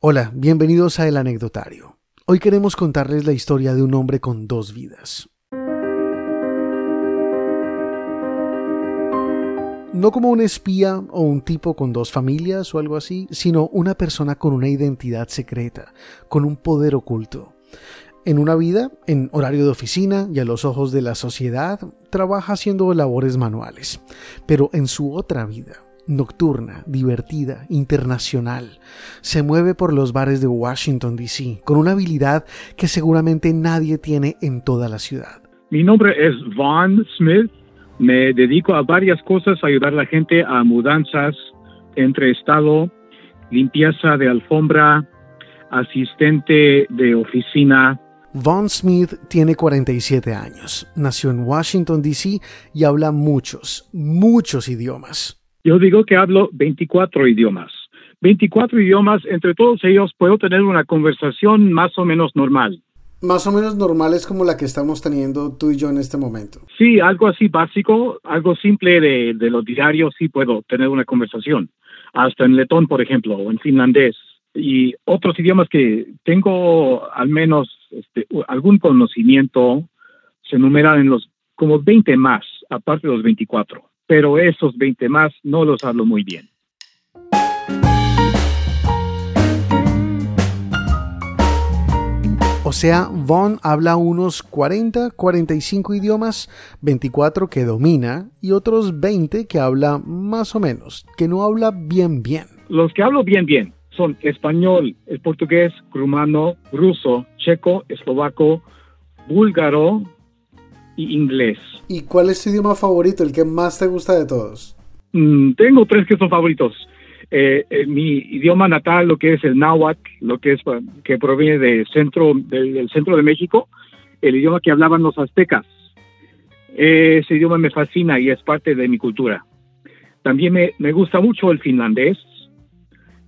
Hola, bienvenidos a El Anecdotario. Hoy queremos contarles la historia de un hombre con dos vidas. No como un espía o un tipo con dos familias o algo así, sino una persona con una identidad secreta, con un poder oculto. En una vida, en horario de oficina y a los ojos de la sociedad, trabaja haciendo labores manuales, pero en su otra vida, nocturna, divertida, internacional. Se mueve por los bares de Washington, D.C., con una habilidad que seguramente nadie tiene en toda la ciudad. Mi nombre es Vaughn Smith. Me dedico a varias cosas, ayudar a la gente a mudanzas entre estado, limpieza de alfombra, asistente de oficina. Vaughn Smith tiene 47 años, nació en Washington, D.C. y habla muchos, muchos idiomas. Yo digo que hablo 24 idiomas. 24 idiomas, entre todos ellos puedo tener una conversación más o menos normal. Más o menos normal es como la que estamos teniendo tú y yo en este momento. Sí, algo así básico, algo simple de, de los diarios, sí puedo tener una conversación. Hasta en letón, por ejemplo, o en finlandés. Y otros idiomas que tengo al menos este, algún conocimiento, se enumeran en los como 20 más, aparte de los 24 pero esos 20 más no los hablo muy bien. O sea, Vaughn habla unos 40, 45 idiomas, 24 que domina y otros 20 que habla más o menos, que no habla bien bien. Los que hablo bien bien son español, el portugués, rumano, ruso, checo, eslovaco, búlgaro, y inglés. ¿Y cuál es tu idioma favorito, el que más te gusta de todos? Mm, tengo tres que son favoritos. Eh, eh, mi idioma natal, lo que es el náhuatl, lo que es que proviene del centro del, centro de México, el idioma que hablaban los aztecas. Ese idioma me fascina y es parte de mi cultura. También me, me gusta mucho el finlandés.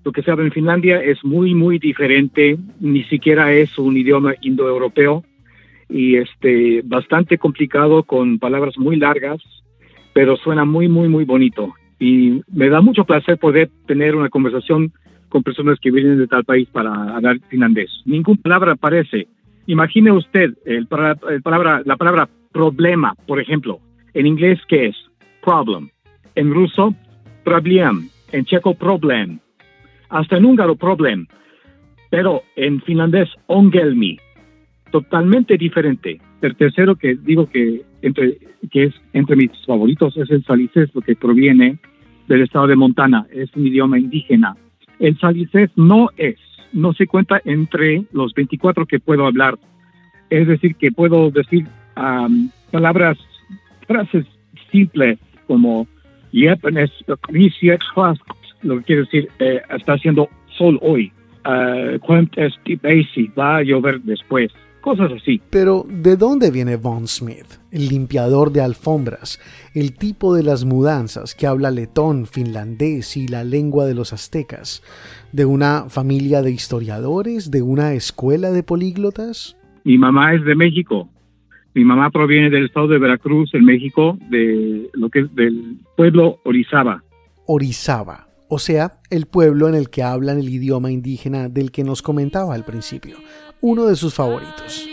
Lo que se habla en Finlandia es muy, muy diferente. Ni siquiera es un idioma indoeuropeo y este bastante complicado con palabras muy largas, pero suena muy muy muy bonito y me da mucho placer poder tener una conversación con personas que vienen de tal país para hablar finlandés. Ninguna palabra aparece. Imagine usted el, palabra, la palabra problema, por ejemplo. En inglés, ¿qué es? Problem. En ruso, problem. En checo, problem. Hasta en húngaro, problem. Pero en finlandés, ongelmi totalmente diferente. El tercero que digo que entre que es entre mis favoritos es el salicés, lo que proviene del estado de Montana, es un idioma indígena. El salicés no es, no se cuenta entre los 24 que puedo hablar. Es decir, que puedo decir palabras, frases simples como lo que quiere decir eh, está haciendo sol hoy. Uh, va a llover después cosas así. Pero, ¿de dónde viene Von Smith, el limpiador de alfombras, el tipo de las mudanzas que habla letón, finlandés y la lengua de los aztecas? ¿De una familia de historiadores? ¿De una escuela de políglotas? Mi mamá es de México. Mi mamá proviene del estado de Veracruz, en México, de lo que es del pueblo Orizaba. Orizaba, o sea, el pueblo en el que hablan el idioma indígena del que nos comentaba al principio, uno de sus favoritos.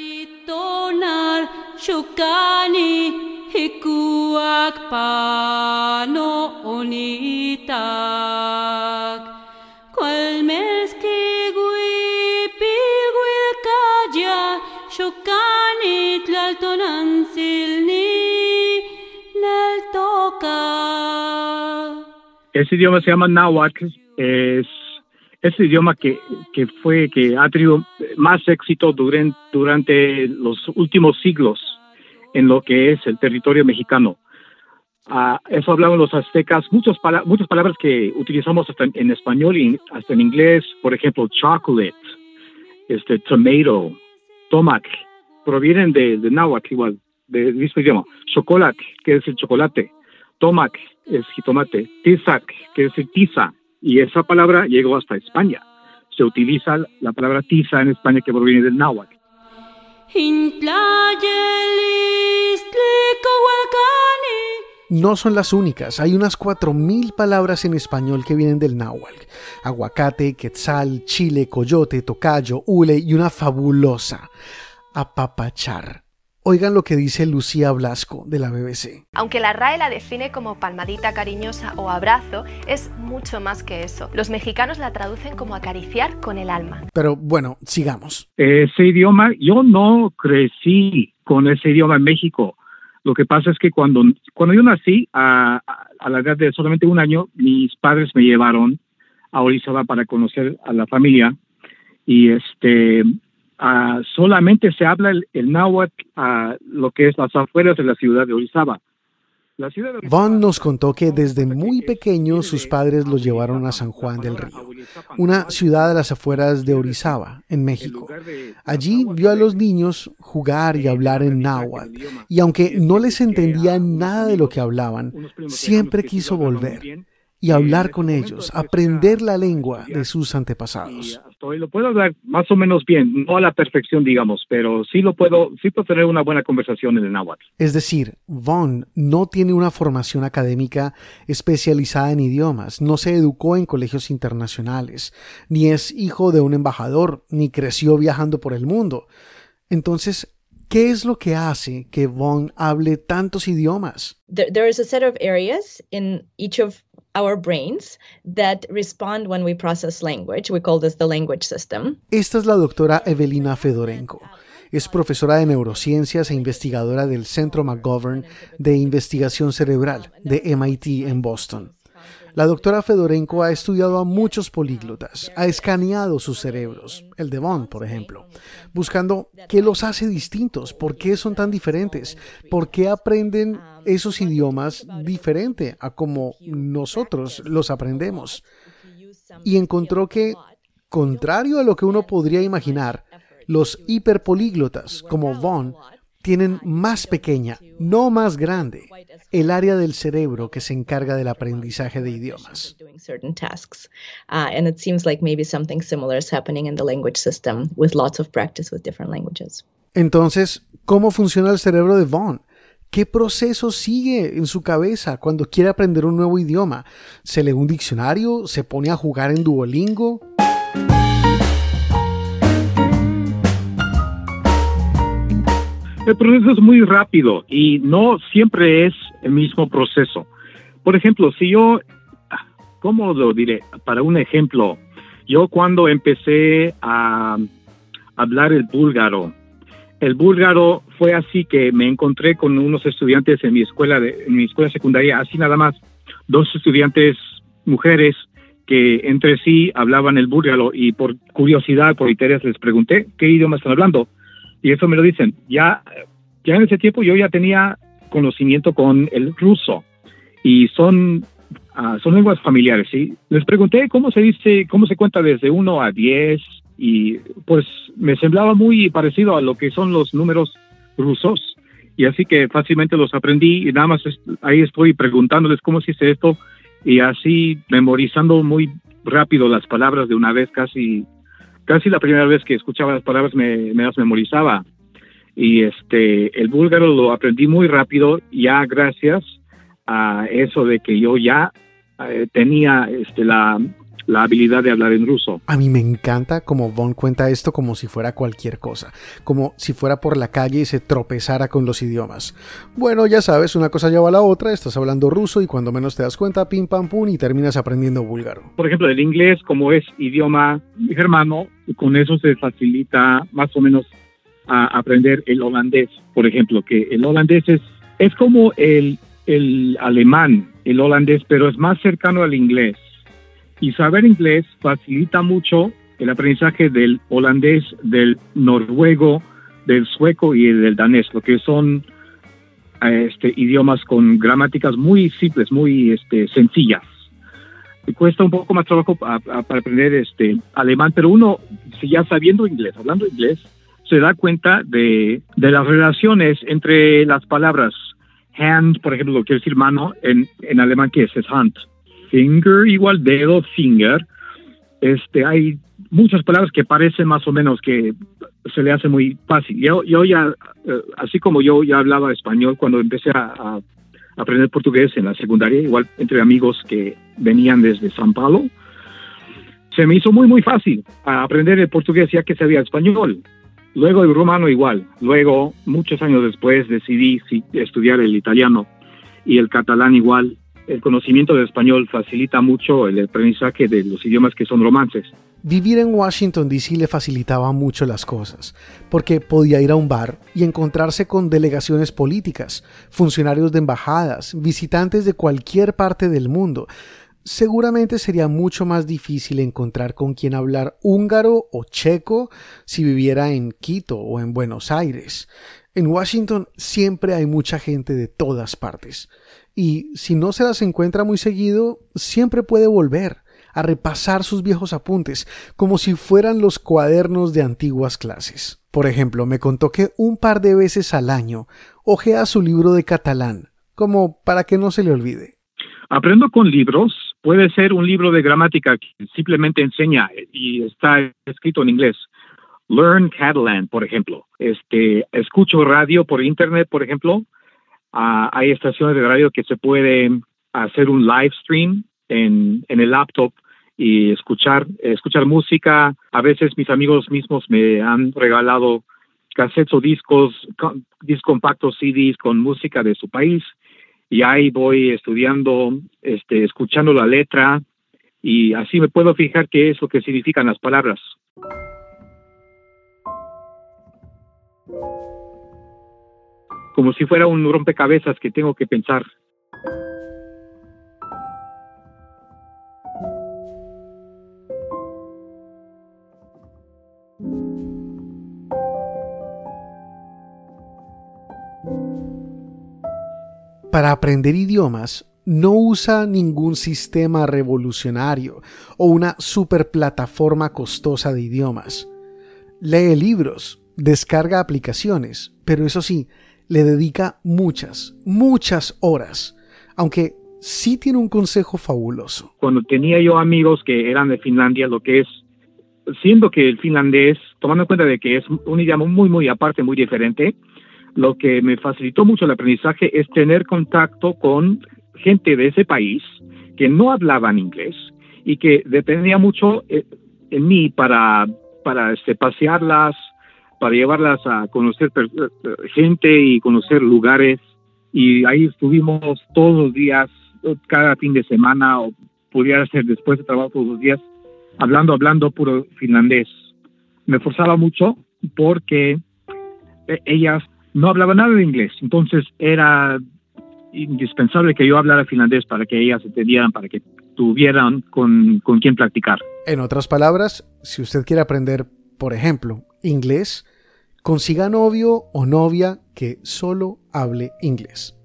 Ese idioma se llama náhuatl, es ese idioma que, que fue, que ha tenido más éxito durante, durante los últimos siglos en lo que es el territorio mexicano. Eso hablaban los aztecas, muchas, muchas palabras que utilizamos hasta en, español y hasta en inglés, por ejemplo, chocolate, este, tomato, tomac, provienen de, de náhuatl igual, del mismo idioma. Chocolate, que es el chocolate. Tomac es jitomate. Tizac, que es el tiza, y esa palabra llegó hasta España. Se utiliza la palabra tiza en España que proviene del náhuatl. no son las únicas. Hay unas 4.000 palabras en español que vienen del náhuatl. Aguacate, quetzal, chile, coyote, tocayo, hule y una fabulosa. Apapachar. Oigan lo que dice Lucía Blasco de la BBC. Aunque la RAE la define como palmadita cariñosa o abrazo, es mucho más que eso. Los mexicanos la traducen como acariciar con el alma. Pero bueno, sigamos. Ese idioma, yo no crecí con ese idioma en México. Lo que pasa es que cuando, cuando yo nací, a, a la edad de solamente un año, mis padres me llevaron a Orizaba para conocer a la familia y este Ah, solamente se habla el, náhuatl a lo que es las afueras de la ciudad de Orizaba. Von nos contó que desde muy pequeño sus padres lo llevaron a San Juan del Río, una ciudad a las afueras de Orizaba, en México. Allí vio a los niños jugar y hablar en náhuatl, y aunque no les entendía nada de lo que hablaban, siempre quiso volver y hablar con ellos, aprender la lengua de sus antepasados. Lo puedo hablar más o menos bien, no a la perfección, digamos, pero sí lo puedo, sí puedo tener una buena conversación en el náhuatl. Es decir, Von no tiene una formación académica especializada en idiomas, no se educó en colegios internacionales, ni es hijo de un embajador, ni creció viajando por el mundo. Entonces, ¿Qué es lo que hace que Von hable tantos idiomas? There, is a set of areas in each of our brains that respond when we process language. We call this the language system. Esta es la doctora Evelina Fedorenko. Es profesora de neurociencias e investigadora del Centro McGovern de Investigación Cerebral de MIT en Boston. La doctora Fedorenko ha estudiado a muchos políglotas, ha escaneado sus cerebros, el de Bond, por ejemplo, buscando qué los hace distintos, por qué son tan diferentes, por qué aprenden esos idiomas diferente a como nosotros los aprendemos. Y encontró que, contrario a lo que uno podría imaginar, los hiperpolíglotas como Von tienen más pequeña, no más grande, el área del cerebro que se encarga del aprendizaje de idiomas. Entonces, ¿cómo funciona el cerebro de Vaughn? ¿Qué proceso sigue en su cabeza cuando quiere aprender un nuevo idioma? ¿Se lee un diccionario? ¿Se pone a jugar en Duolingo? El proceso es muy rápido y no siempre es el mismo proceso. Por ejemplo, si yo, ¿cómo lo diré? Para un ejemplo, yo cuando empecé a hablar el búlgaro, el búlgaro fue así que me encontré con unos estudiantes en mi escuela, de, en mi escuela secundaria, así nada más, dos estudiantes mujeres que entre sí hablaban el búlgaro y por curiosidad, por interés, les pregunté qué idioma están hablando y eso me lo dicen. Ya, ya en ese tiempo yo ya tenía conocimiento con el ruso y son, ah, son lenguas familiares, ¿sí? Les pregunté cómo se dice, cómo se cuenta desde 1 a 10 y pues me semblaba muy parecido a lo que son los números rusos y así que fácilmente los aprendí y nada más ahí estoy preguntándoles cómo se dice esto y así memorizando muy rápido las palabras de una vez casi casi la primera vez que escuchaba las palabras me, las memorizaba. Y este, el búlgaro lo aprendí muy rápido, ya gracias a eso de que yo ya eh, tenía este, la, la habilidad de hablar en ruso. A mí me encanta como Von cuenta esto como si fuera cualquier cosa, como si fuera por la calle y se tropezara con los idiomas. Bueno, ya sabes, una cosa lleva a la otra, estás hablando ruso y cuando menos te das cuenta, pim pam pum y terminas aprendiendo búlgaro. Por ejemplo, el inglés como es idioma germano, con eso se facilita más o menos a aprender el holandés, por ejemplo, que el holandés es, es como el, el alemán, el holandés, pero es más cercano al inglés y saber inglés facilita mucho el aprendizaje del holandés, del noruego, del sueco y del danés, lo que son este, idiomas con gramáticas muy simples, muy este, sencillas. Me cuesta un poco más trabajo para aprender este, alemán, pero uno, si ya sabiendo inglés, hablando inglés, se da cuenta de, las relaciones entre las palabras hand, por ejemplo, quiere decir mano, en, en alemán que es hand finger igual dedo, finger. Este, hay muchas palabras que parecen más o menos que se le hace muy fácil. Yo, yo ya, eh, así como yo ya hablaba español cuando empecé a, aprender portugués en la secundaria, igual entre amigos que venían desde San Paulo. Se me hizo muy, muy fácil aprender el portugués ya que sabía español. Luego el rumano igual. Luego, muchos años después, decidí estudiar el italiano y el catalán igual. El conocimiento de español facilita mucho el aprendizaje de los idiomas que son romances. Vivir en Washington, D.C. le facilitaba mucho las cosas, porque podía ir a un bar y encontrarse con delegaciones políticas, funcionarios de embajadas, visitantes de cualquier parte del mundo. Seguramente sería mucho más difícil encontrar con quien hablar húngaro o checo si viviera en Quito o en Buenos Aires. En Washington siempre hay mucha gente de todas partes, y si no se las encuentra muy seguido, siempre puede volver a repasar sus viejos apuntes, como si fueran los cuadernos de antiguas clases. Por ejemplo, me contó que un par de veces al año ojea su libro de catalán, como para que no se le olvide. Aprendo con libros, puede ser un libro de gramática que simplemente enseña y está escrito en inglés. Learn Catalan, por ejemplo. Este, escucho radio por internet, por ejemplo. Ah, hay estaciones de radio que se puede hacer un live stream en, en el laptop y escuchar, escuchar música. A veces mis amigos mismos me han regalado cassettes o discos, discos compactos, CDs con música de su país y ahí voy estudiando, este, escuchando la letra y así me puedo fijar qué es lo que significan las palabras. Como si fuera un rompecabezas que tengo que pensar. para aprender idiomas no usa ningún sistema revolucionario o una superplataforma costosa de idiomas. Lee libros, descarga aplicaciones, pero eso sí, le dedica muchas, muchas horas, aunque sí tiene un consejo fabuloso. Cuando tenía yo amigos que eran de Finlandia, lo que es, siendo que el finlandés, tomando en cuenta de que es un idioma muy, muy aparte, muy diferente, lo que me facilitó mucho el aprendizaje es tener contacto con gente de ese país que no hablaban inglés y que dependía mucho eh, en mí para, para este, pasearlas, para llevarlas a conocer gente y conocer lugares. Y ahí estuvimos todos los días, cada fin de semana, o pudiera ser después de trabajo todos los días, hablando, hablando puro finlandés. Me forzaba mucho porque eh, ellas no hablaba nada de inglés, entonces era indispensable que yo hablara finlandés para que ellas entendieran, para que tuvieran con, con quien practicar. En otras palabras, si usted quiere aprender, por ejemplo, inglés, consiga novio o novia que solo hable inglés.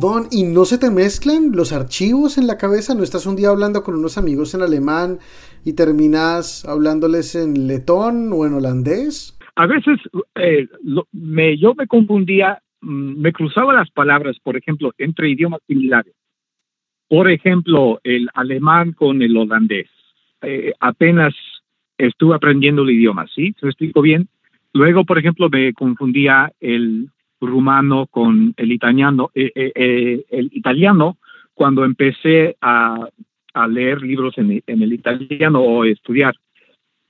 Don, ¿y no se te mezclan los archivos en la cabeza? ¿No estás un día hablando con unos amigos en alemán y terminas hablándoles en letón o en holandés? A veces eh, me, yo me confundía, me cruzaba las palabras, por ejemplo, entre idiomas similares. Por ejemplo, el alemán con el holandés. Eh, apenas estuve aprendiendo el idioma, ¿sí? ¿Se explico bien? Luego, por ejemplo, me confundía el rumano con el italiano, eh, eh, el italiano cuando empecé a, leer libros en, el italiano o estudiar.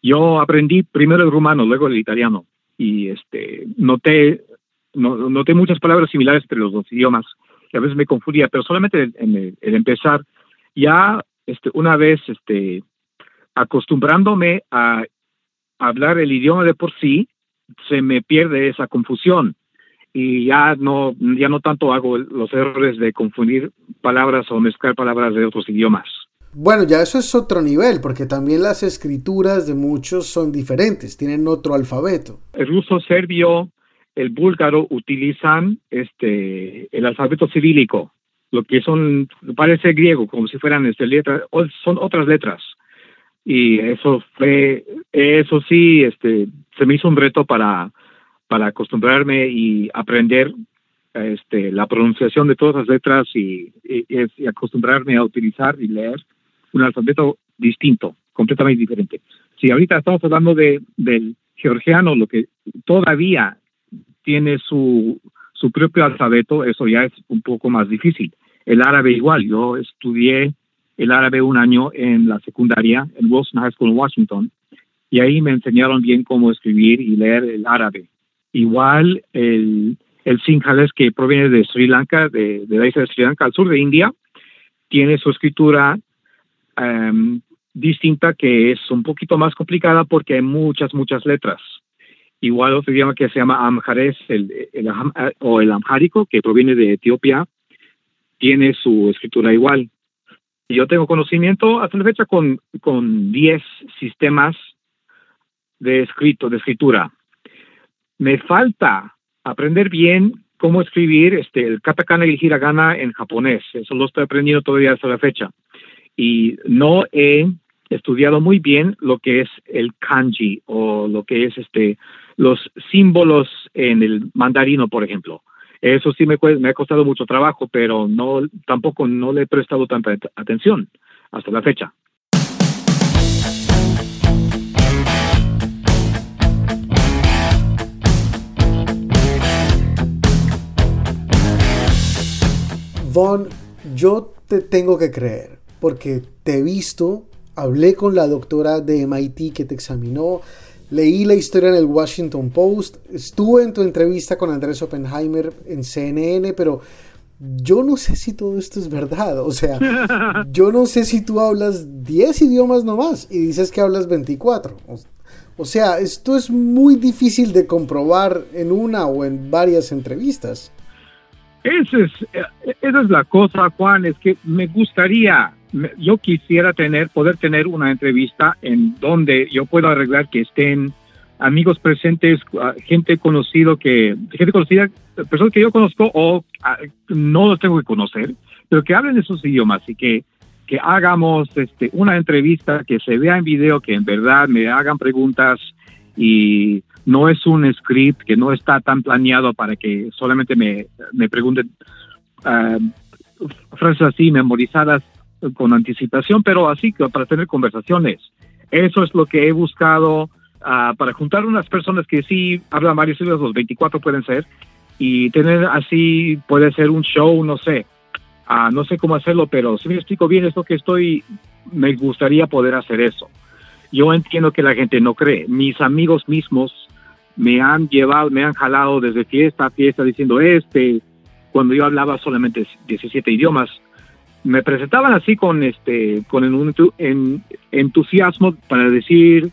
Yo aprendí primero el rumano, luego el italiano y este noté noté muchas palabras similares entre los dos idiomas que a veces me confundía, pero solamente en el, empezar ya este una vez este acostumbrándome a hablar el idioma de por sí se me pierde esa confusión y ya no, ya no tanto hago los errores de confundir palabras o mezclar palabras de otros idiomas. Bueno, ya eso es otro nivel, porque también las escrituras de muchos son diferentes, tienen otro alfabeto. El ruso serbio, el búlgaro utilizan este el alfabeto cirílico, lo que son parece griego, como si fueran este, letras, son otras letras. Y eso fue, eso sí, este, se me hizo un reto para para acostumbrarme y aprender este, la pronunciación de todas las letras y, acostumbrarme a utilizar y leer un alfabeto distinto, completamente diferente. si ahorita estamos hablando de, del georgiano, lo que todavía tiene su, su propio alfabeto, eso ya es un poco más difícil. El árabe igual, yo estudié el árabe un año en la secundaria en Wilson High School en Washington y ahí me enseñaron bien cómo escribir y leer el árabe. Igual el, el sinhalés que proviene de Sri Lanka, de, de, la isla de Sri Lanka, al sur de India, tiene su escritura um, distinta que es un poquito más complicada porque hay muchas, muchas letras. Igual otro idioma que se llama Amhares el, el, o el Amhárico, que proviene de Etiopía, tiene su escritura igual. Yo tengo conocimiento hasta la fecha con, con 10 sistemas de escrito, de escritura. Me falta aprender bien cómo escribir este, el katakana y el hiragana en japonés. Eso lo estoy aprendiendo todavía hasta la fecha. Y no he estudiado muy bien lo que es el kanji o lo que es este los símbolos en el mandarino, por ejemplo. Eso sí me, me ha costado mucho trabajo, pero no tampoco no le he prestado tanta atención hasta la fecha. Von, yo te tengo que creer, porque te he visto, hablé con la doctora de MIT que te examinó, leí la historia en el Washington Post, estuve en tu entrevista con Andrés Oppenheimer en CNN, pero yo no sé si todo esto es verdad. O sea, yo no sé si tú hablas 10 idiomas nomás y dices que hablas 24. O sea, esto es muy difícil de comprobar en una o en varias entrevistas. Esa es, eh, esa es la cosa, Juan, es que me gustaría, yo quisiera tener, poder tener una entrevista en donde yo pueda arreglar que estén amigos presentes, gente conocido que, gente conocida, personas que yo conozco o no los tengo que conocer, pero que hablen esos idiomas y que, que hagamos este, una entrevista, que se vea en video, que en verdad me hagan preguntas y no es un script que no está tan planeado para que solamente me, me pregunten uh, frases así memorizadas con anticipación, pero así que para tener conversaciones. Eso es lo que he buscado uh, para juntar unas personas que sí hablan varios idiomas, los 24 pueden ser, y tener así, puede ser un show, no sé, uh, no sé cómo hacerlo, pero si me explico bien esto que estoy, me gustaría poder hacer eso. Yo entiendo que la gente no cree. Mis amigos mismos me han llevado, me han jalado desde fiesta a fiesta diciendo este, cuando yo hablaba solamente 17 idiomas, me presentaban así con este, con un en, entusiasmo para decir,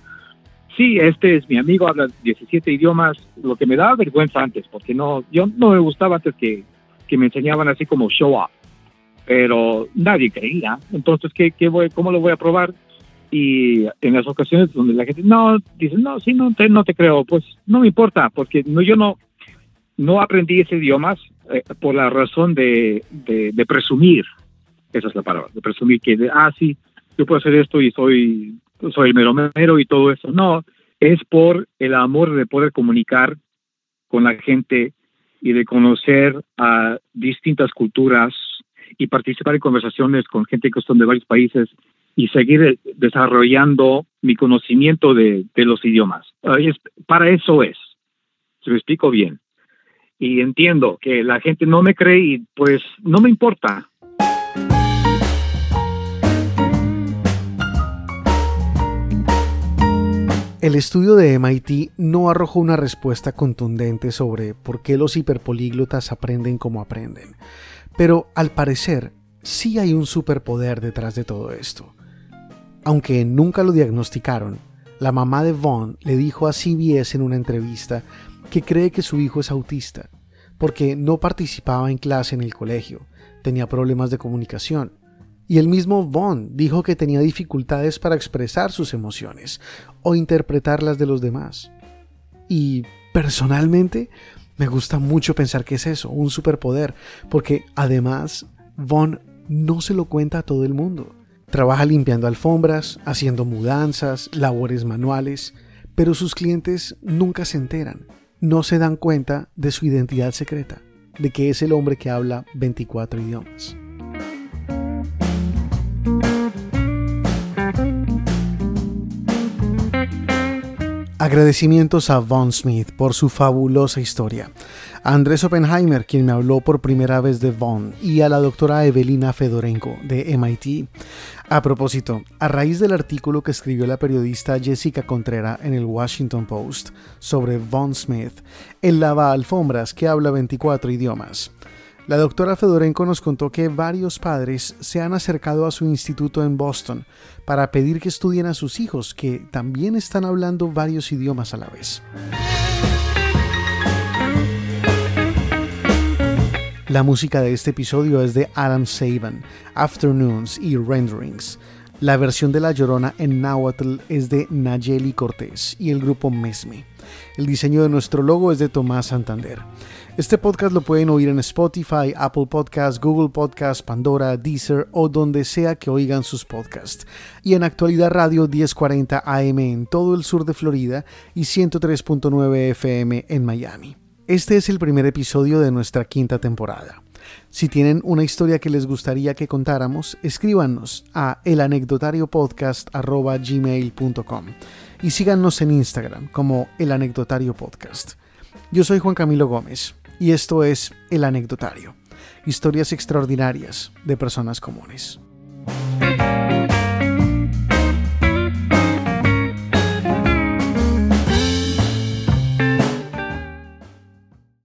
sí, este es mi amigo, habla 17 idiomas, lo que me daba vergüenza antes, porque no, yo no me gustaba antes que, que me enseñaban así como show pero nadie creía, entonces, ¿qué, qué voy, ¿cómo lo voy a probar? y en las ocasiones donde la gente no dice no sí no te no te creo pues no me importa porque no yo no no aprendí ese idioma eh, por la razón de, de, presumir esa es la palabra de presumir que ah sí yo puedo hacer esto y soy soy el mero mero y todo eso no es por el amor de poder comunicar con la gente y de conocer a distintas culturas y participar en conversaciones con gente que son de varios países y seguir desarrollando mi conocimiento de, de los idiomas. para eso es, se lo explico bien. Y entiendo que la gente no me cree y pues no me importa. El estudio de MIT no arrojó una respuesta contundente sobre por qué los hiperpolíglotas aprenden como aprenden, pero al parecer sí hay un superpoder detrás de todo esto. Aunque nunca lo diagnosticaron, la mamá de Vaughn le dijo a CBS en una entrevista que cree que su hijo es autista, porque no participaba en clase en el colegio, tenía problemas de comunicación. Y el mismo Vaughn dijo que tenía dificultades para expresar sus emociones o interpretar las de los demás. Y personalmente me gusta mucho pensar que es eso, un superpoder, porque además Vaughn no se lo cuenta a todo el mundo. Trabaja limpiando alfombras, haciendo mudanzas, labores manuales, pero sus clientes nunca se enteran, no se dan cuenta de su identidad secreta, de que es el hombre que habla 24 idiomas. Agradecimientos a Von Smith por su fabulosa historia, a Andrés Oppenheimer, quien me habló por primera vez de Von, y a la doctora Evelina Fedorenko, de MIT. A propósito, a raíz del artículo que escribió la periodista Jessica Contrera en el Washington Post sobre Von Smith, el lava alfombras que habla 24 idiomas, la doctora Fedorenko nos contó que varios padres se han acercado a su instituto en Boston para pedir que estudien a sus hijos, que también están hablando varios idiomas a la vez. La música de este episodio es de Adam Saban, Afternoons y Renderings. La versión de La Llorona en Nahuatl es de Nayeli Cortés y el grupo Mesme. El diseño de nuestro logo es de Tomás Santander. Este podcast lo pueden oír en Spotify, Apple Podcasts, Google Podcasts, Pandora, Deezer o donde sea que oigan sus podcasts. Y en Actualidad Radio 1040 AM en todo el sur de Florida y 103.9 FM en Miami. Este es el primer episodio de nuestra quinta temporada. Si tienen una historia que les gustaría que contáramos, escríbanos a elanecdotariopodcast.gmail.com y síganos en Instagram como El Anecdotario Podcast. Yo soy Juan Camilo Gómez y esto es El Anecdotario, historias extraordinarias de personas comunes.